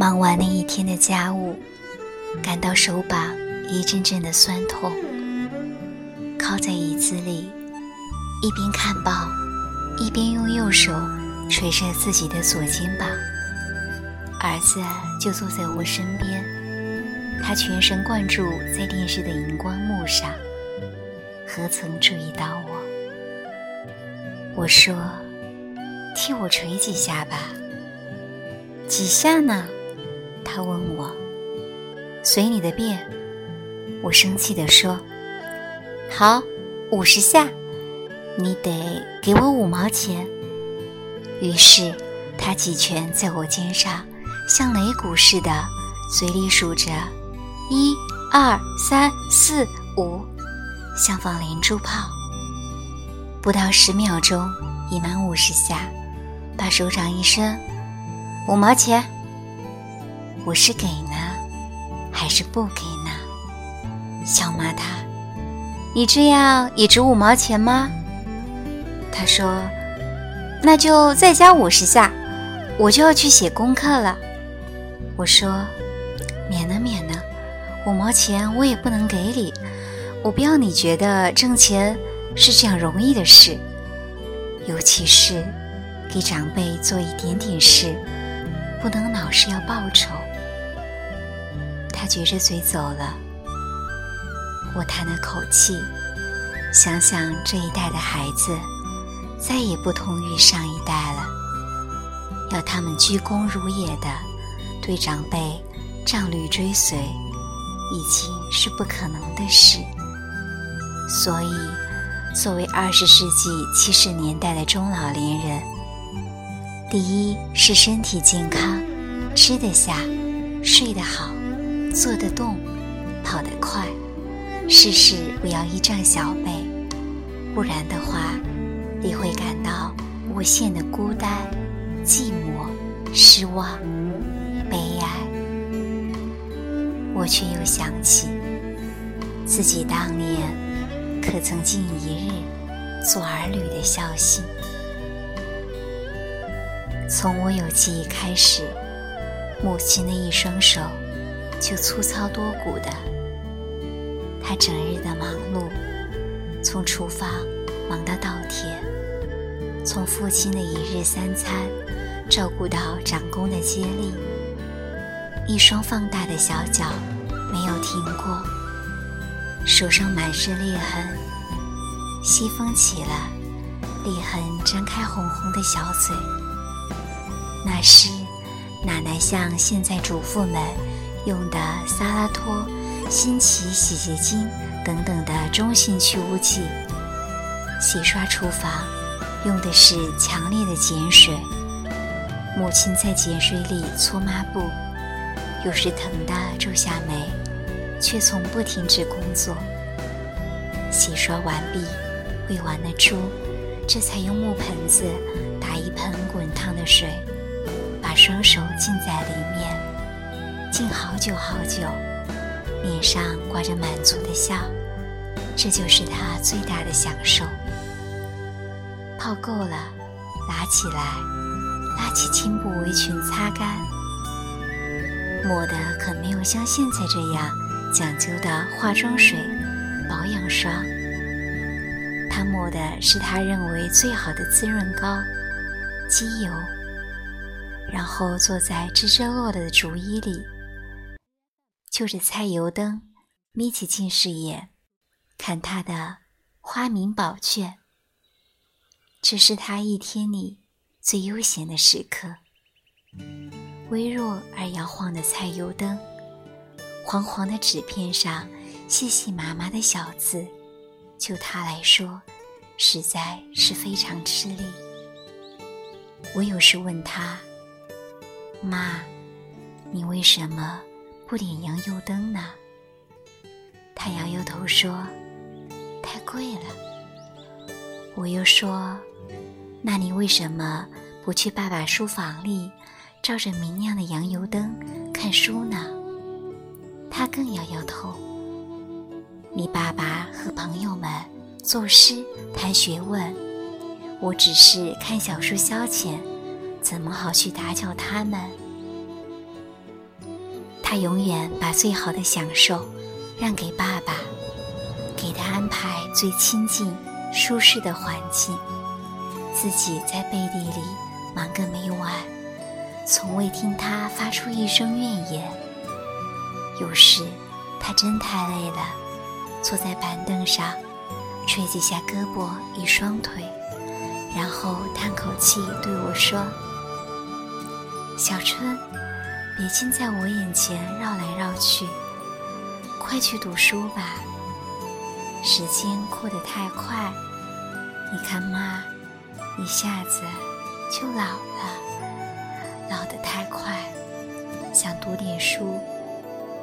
忙完了一天的家务，感到手把一阵阵的酸痛，靠在椅子里，一边看报，一边用右手捶着自己的左肩膀。儿子就坐在我身边，他全神贯注在电视的荧光幕上，何曾注意到我？我说：“替我捶几下吧。”几下呢？他问我。随你的便。我生气地说：“好，五十下，你得给我五毛钱。”于是他几拳在我肩上。像擂鼓似的，嘴里数着一、二、三、四、五，像放连珠炮。不到十秒钟，已满五十下，把手掌一伸，五毛钱。我是给呢，还是不给呢？笑骂他：“你这样也值五毛钱吗？”他说：“那就再加五十下，我就要去写功课了。”我说：“免了，免了，五毛钱我也不能给你。我不要你觉得挣钱是这样容易的事，尤其是给长辈做一点点事，不能老是要报酬。”撅着嘴走了。我叹了口气，想想这一代的孩子再也不同于上一代了，要他们鞠躬如也的。对长辈仗履追随，已经是不可能的事。所以，作为二十世纪七十年代的中老年人，第一是身体健康，吃得下，睡得好，坐得动，跑得快，事事不要依仗小辈，不然的话，你会感到无限的孤单、寂寞、失望。悲哀，我却又想起自己当年可曾尽一日做儿女的孝心。从我有记忆开始，母亲的一双手就粗糙多骨的，她整日的忙碌，从厨房忙到稻田，从父亲的一日三餐照顾到长工的接力。一双放大的小脚没有停过，手上满是裂痕。西风起了，裂痕张开红红的小嘴。那是奶奶像现在主妇们用的萨拉托、新奇洗洁精等等的中性去污剂。洗刷厨房用的是强烈的碱水。母亲在碱水里搓抹布。有时疼得皱下眉，却从不停止工作。洗刷完毕，喂完了猪，这才用木盆子打一盆滚烫的水，把双手浸在里面，浸好久好久，脸上挂着满足的笑。这就是他最大的享受。泡够了，拿起来，拉起青布围裙擦干。抹的可没有像现在这样讲究的化妆水、保养霜。他抹的是他认为最好的滋润膏——机油，然后坐在支遮落的竹椅里，就着菜油灯，眯起近视眼，看他的花名宝卷。这是他一天里最悠闲的时刻。微弱而摇晃的菜油灯，黄黄的纸片上细细麻麻的小字，就他来说，实在是非常吃力。我有时问他：“妈，你为什么不点洋油灯呢？”他摇摇头说：“太贵了。”我又说：“那你为什么不去爸爸书房里？”照着明亮的洋油灯看书呢，他更摇摇头。你爸爸和朋友们作诗谈学问，我只是看小说消遣，怎么好去打搅他们？他永远把最好的享受让给爸爸，给他安排最亲近、舒适的环境，自己在背地里忙个没完，从未听他发出一声怨言。有时他真太累了，坐在板凳上，捶几下胳膊与双腿，然后叹口气对我说：“小春。”别净在我眼前绕来绕去，快去读书吧。时间过得太快，你看妈，一下子就老了，老得太快，想读点书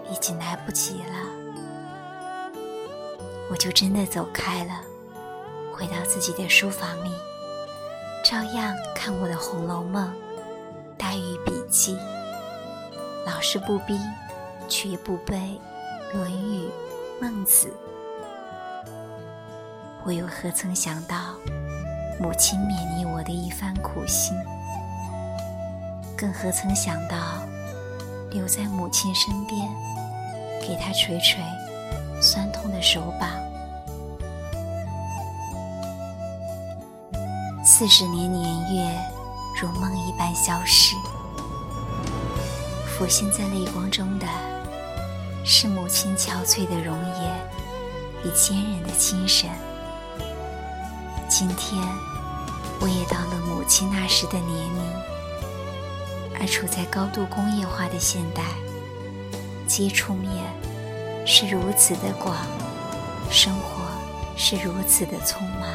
已经来不及了。我就真的走开了，回到自己的书房里，照样看我的《红楼梦》《黛玉笔记》。老师不逼，却不背《论语》《孟子》。我又何曾想到母亲勉励我的一番苦心？更何曾想到留在母亲身边，给她捶捶酸痛的手膀？四十年年月如梦一般消逝。浮现在泪光中的，是母亲憔悴的容颜与坚韧的精神。今天，我也到了母亲那时的年龄，而处在高度工业化的现代，接触面是如此的广，生活是如此的匆忙，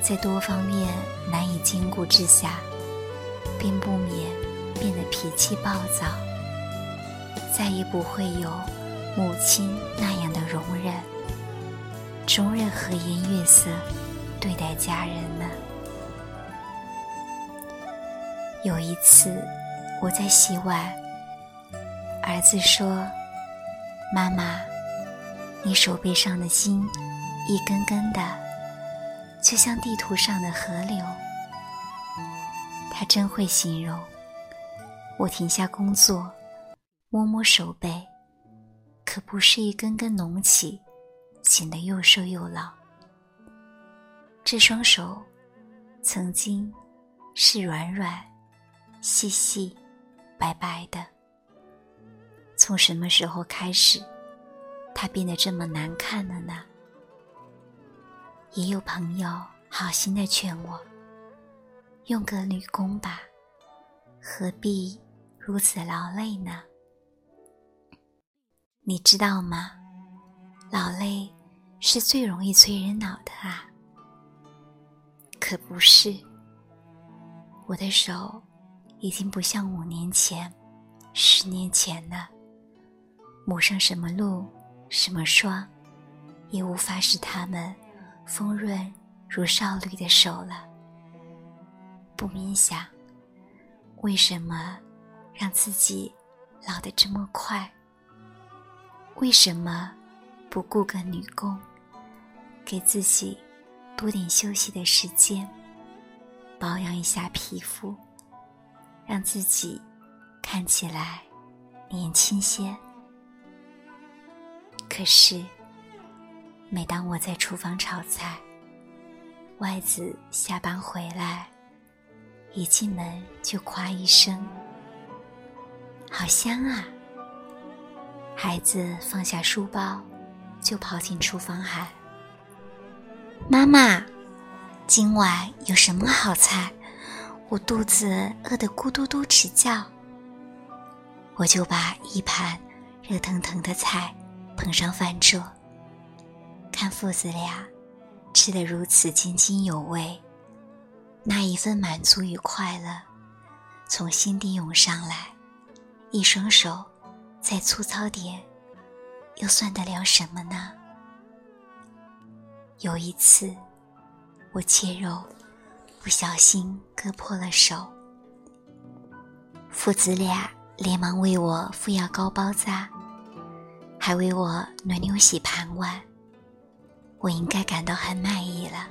在多方面难以兼顾之下，并不免。变得脾气暴躁，再也不会有母亲那样的容忍，终日和颜悦色对待家人了。有一次，我在洗碗，儿子说：“妈妈，你手背上的筋一根根的，就像地图上的河流。”他真会形容。我停下工作，摸摸手背，可不是一根根隆起，显得又瘦又老。这双手，曾经是软软、细细、白白的。从什么时候开始，它变得这么难看了呢？也有朋友好心的劝我，用个女工吧，何必？如此劳累呢？你知道吗？劳累是最容易催人脑的啊。可不是，我的手已经不像五年前、十年前了，抹上什么露、什么霜，也无法使它们丰润如少女的手了。不冥想，为什么？让自己老得这么快，为什么不雇个女工，给自己多点休息的时间，保养一下皮肤，让自己看起来年轻些？可是，每当我在厨房炒菜，外子下班回来，一进门就夸一声。好香啊！孩子放下书包，就跑进厨房喊：“妈妈，今晚有什么好菜？我肚子饿得咕嘟嘟直叫。”我就把一盘热腾腾的菜捧上饭桌，看父子俩吃得如此津津有味，那一份满足与快乐从心底涌上来。一双手，再粗糙点，又算得了什么呢？有一次，我切肉，不小心割破了手，父子俩连忙为我敷药膏包扎，还为我轮流洗盘碗，我应该感到很满意了。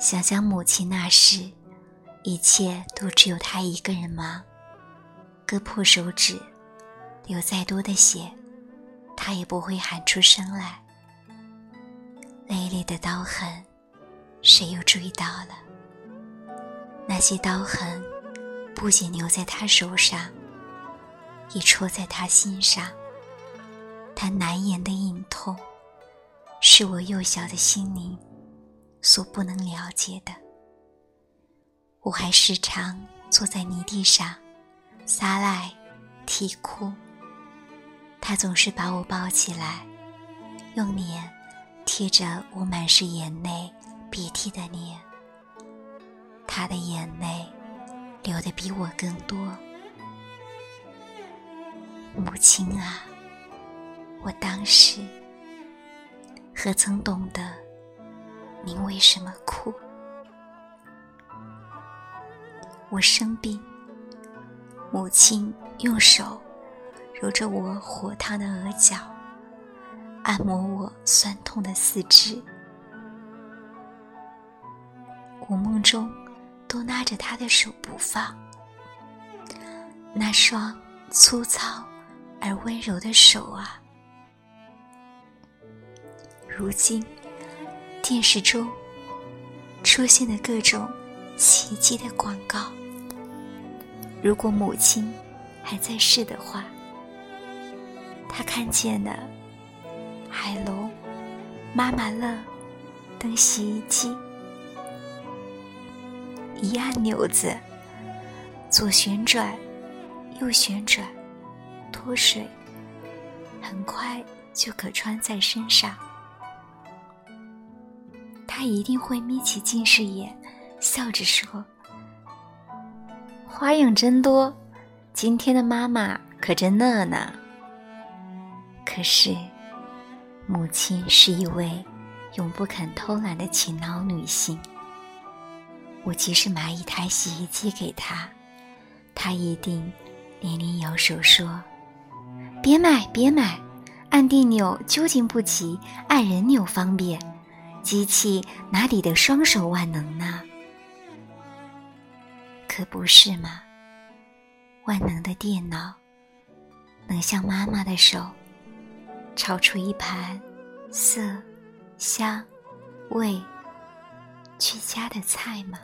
想想母亲那时，一切都只有她一个人忙。割破手指，流再多的血，他也不会喊出声来。累累的刀痕，谁又注意到了？那些刀痕不仅留在他手上，也戳在他心上。他难言的隐痛，是我幼小的心灵所不能了解的。我还时常坐在泥地上撒赖啼哭，他总是把我抱起来，用脸贴着我满是眼泪鼻涕的脸。他的眼泪流的比我更多，母亲啊，我当时何曾懂得您为什么哭？我生病，母亲用手揉着我火烫的额角，按摩我酸痛的四肢。我梦中都拉着他的手不放，那双粗糙而温柔的手啊！如今电视中出现的各种奇迹的广告。如果母亲还在世的话，她看见了海龙、妈妈乐等洗衣机，一按钮子，左旋转，右旋转，脱水，很快就可穿在身上。他一定会眯起近视眼，笑着说。花样真多，今天的妈妈可真乐呢。可是，母亲是一位永不肯偷懒的勤劳女性。我即使买一台洗衣机给她，她一定连连摇手说：“别买，别买，按电钮究竟不及按人钮方便，机器哪里的双手万能呢？”可不是吗？万能的电脑能像妈妈的手炒出一盘色、香、味俱佳的菜吗？